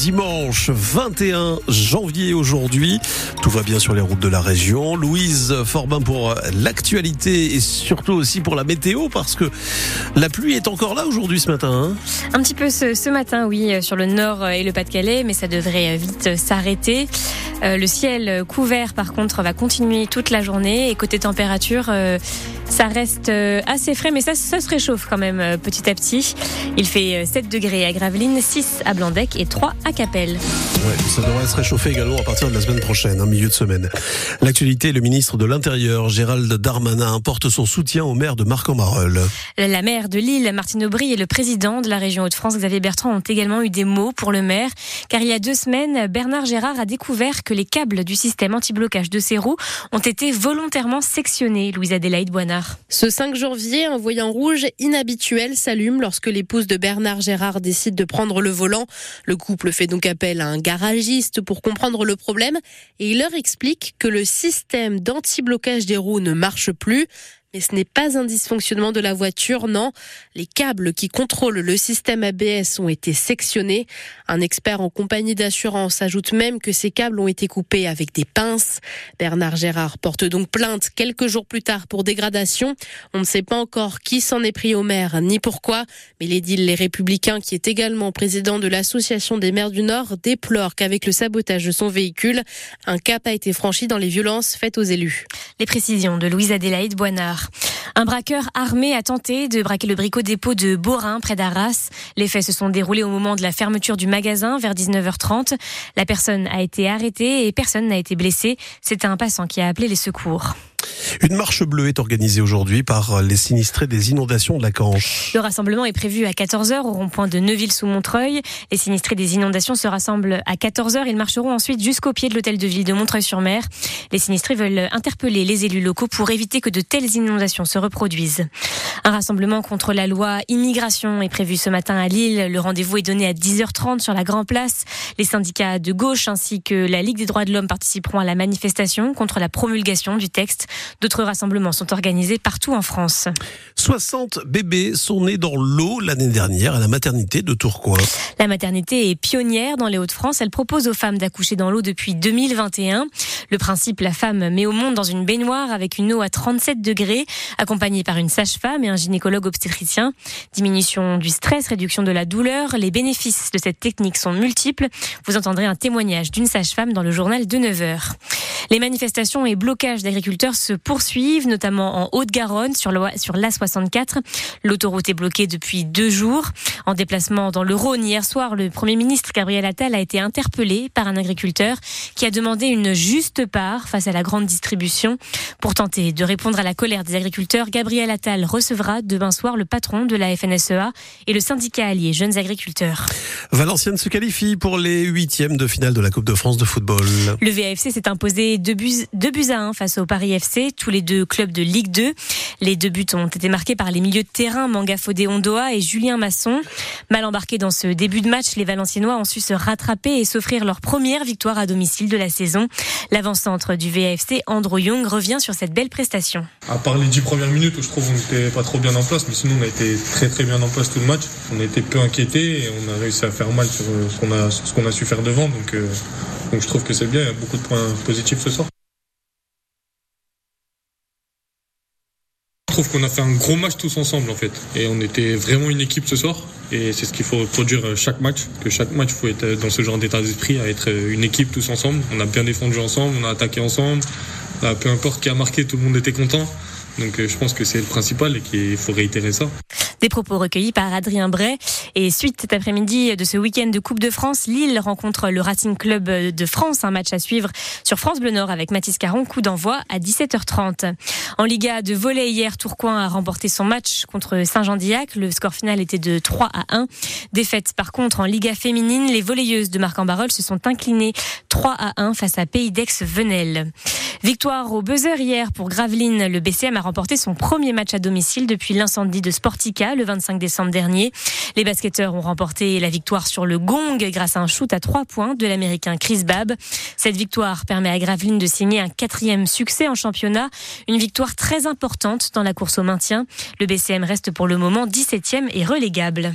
dimanche 21 janvier aujourd'hui. Tout va bien sur les routes de la région. Louise Forbin pour l'actualité et surtout aussi pour la météo parce que la pluie est encore là aujourd'hui ce matin. Hein Un petit peu ce, matin, oui, sur le nord et le Pas-de-Calais, mais ça devrait vite s'arrêter. Euh, le ciel couvert, par contre, va continuer toute la journée et côté température, euh, ça reste euh, assez frais, mais ça, ça se réchauffe quand même euh, petit à petit. Il fait 7 degrés à Gravelines, 6 à Blandec et 3 à Capelle. Ouais, ça devrait se réchauffer également à partir de la semaine prochaine, en milieu de semaine. L'actualité, le ministre de l'Intérieur, Gérald Darmanin, apporte son soutien au maire de Marc-en-Barœul. La maire de Lille, Martine Aubry, et le président de la région Hauts-de-France, Xavier Bertrand, ont également eu des mots pour le maire, car il y a deux semaines, Bernard Gérard a découvert que les câbles du système anti-blocage de ses roues ont été volontairement sectionnés. Louise Adélaïde Boinard. Ce 5 janvier, un voyant rouge inhabituel s'allume lorsque l'épouse de Bernard Gérard décide de prendre le volant. Le couple fait donc appel à un garagiste pour comprendre le problème et il leur explique que le système d'anti-blocage des roues ne marche plus. Mais ce n'est pas un dysfonctionnement de la voiture, non. Les câbles qui contrôlent le système ABS ont été sectionnés. Un expert en compagnie d'assurance ajoute même que ces câbles ont été coupés avec des pinces. Bernard Gérard porte donc plainte quelques jours plus tard pour dégradation. On ne sait pas encore qui s'en est pris au maire ni pourquoi, mais l'édile Les Républicains, qui est également président de l'Association des maires du Nord, déplore qu'avec le sabotage de son véhicule, un cap a été franchi dans les violences faites aux élus. Les précisions de Louise Adélaïde Boinard. Loire. Un braqueur armé a tenté de braquer le bricot dépôt de Borin, près d'Arras. Les faits se sont déroulés au moment de la fermeture du magasin, vers 19h30. La personne a été arrêtée et personne n'a été blessé. C'est un passant qui a appelé les secours. Une marche bleue est organisée aujourd'hui par les sinistrés des inondations de la Canche. Le rassemblement est prévu à 14h au rond-point de Neuville-sous-Montreuil. Les sinistrés des inondations se rassemblent à 14h. Ils marcheront ensuite jusqu'au pied de l'hôtel de ville de Montreuil-sur-Mer. Les sinistrés veulent interpeller les élus locaux pour éviter que de telles inondations se reproduisent. Un rassemblement contre la loi immigration est prévu ce matin à Lille. Le rendez-vous est donné à 10h30 sur la Grand Place. Les syndicats de gauche ainsi que la Ligue des droits de l'homme participeront à la manifestation contre la promulgation du texte. D'autres rassemblements sont organisés partout en France. 60 bébés sont nés dans l'eau l'année dernière à la maternité de Tourcoing. La maternité est pionnière dans les Hauts-de-France. Elle propose aux femmes d'accoucher dans l'eau depuis 2021. Le principe, la femme met au monde dans une baignoire avec une eau à 37 degrés, accompagnée par une sage-femme et un gynécologue obstétricien. Diminution du stress, réduction de la douleur. Les bénéfices de cette technique sont multiples. Vous entendrez un témoignage d'une sage-femme dans le journal de 9 heures. Les manifestations et blocages d'agriculteurs se poursuivent, notamment en Haute-Garonne, sur l'A64. L'autoroute est bloquée depuis deux jours. En déplacement dans le Rhône hier soir, le Premier ministre Gabriel Attal a été interpellé par un agriculteur qui a demandé une juste part face à la grande distribution. Pour tenter de répondre à la colère des agriculteurs, Gabriel Attal recevra demain soir le patron de la FNSEA et le syndicat allié Jeunes Agriculteurs. Valenciennes se qualifie pour les huitièmes de finale de la Coupe de France de football. Le VAFC s'est imposé deux buts, deux buts à 1 face au Paris FC, tous les deux clubs de Ligue 2. Les deux buts ont été marqués par les milieux de terrain Manga Fodé Ondoa et Julien Masson. Mal embarqués dans ce début de match, les Valenciennois ont su se rattraper et s'offrir leur première victoire à domicile de la saison. L'avant-centre du VAFC, Andrew Young, revient sur cette belle prestation. À part les dix premières minutes où je trouve qu'on n'était pas trop bien en place, mais sinon on a été très très bien en place tout le match. On a été peu inquiétés et on a réussi à faire mal sur ce qu'on a, ce qu'on a su faire devant. Euh, donc je trouve que c'est bien, il y a beaucoup de points positifs ce soir. Je trouve qu'on a fait un gros match tous ensemble en fait. Et on était vraiment une équipe ce soir. Et c'est ce qu'il faut produire chaque match. Que chaque match, il faut être dans ce genre d'état d'esprit, à être une équipe tous ensemble. On a bien défendu ensemble, on a attaqué ensemble. peu importe qui a marqué, tout le monde était content. Donc je pense que c'est le principal et qu'il faut réitérer ça. Des propos recueillis par Adrien Bray. Et suite cet après-midi de ce week-end de Coupe de France, Lille rencontre le Racing Club de France. Un match à suivre sur France Bleu Nord avec Mathis Caron. Coup d'envoi à 17h30. En Liga de volley hier, Tourcoing a remporté son match contre Saint-Jean-d'Illac. Le score final était de 3 à 1. Défaite par contre en Liga féminine, les volleyeuses de Marc-en-Barœul se sont inclinées 3 à 1 face à Pays d'Aix-Venelle. Victoire au buzzer hier pour Gravelines. Le BCM a remporté son premier match à domicile depuis l'incendie de Sportica le 25 décembre dernier. Les basketteurs ont remporté la victoire sur le gong grâce à un shoot à trois points de l'américain Chris Babb. Cette victoire permet à Gravelines de signer un quatrième succès en championnat, une victoire très importante dans la course au maintien. Le BCM reste pour le moment 17e et relégable.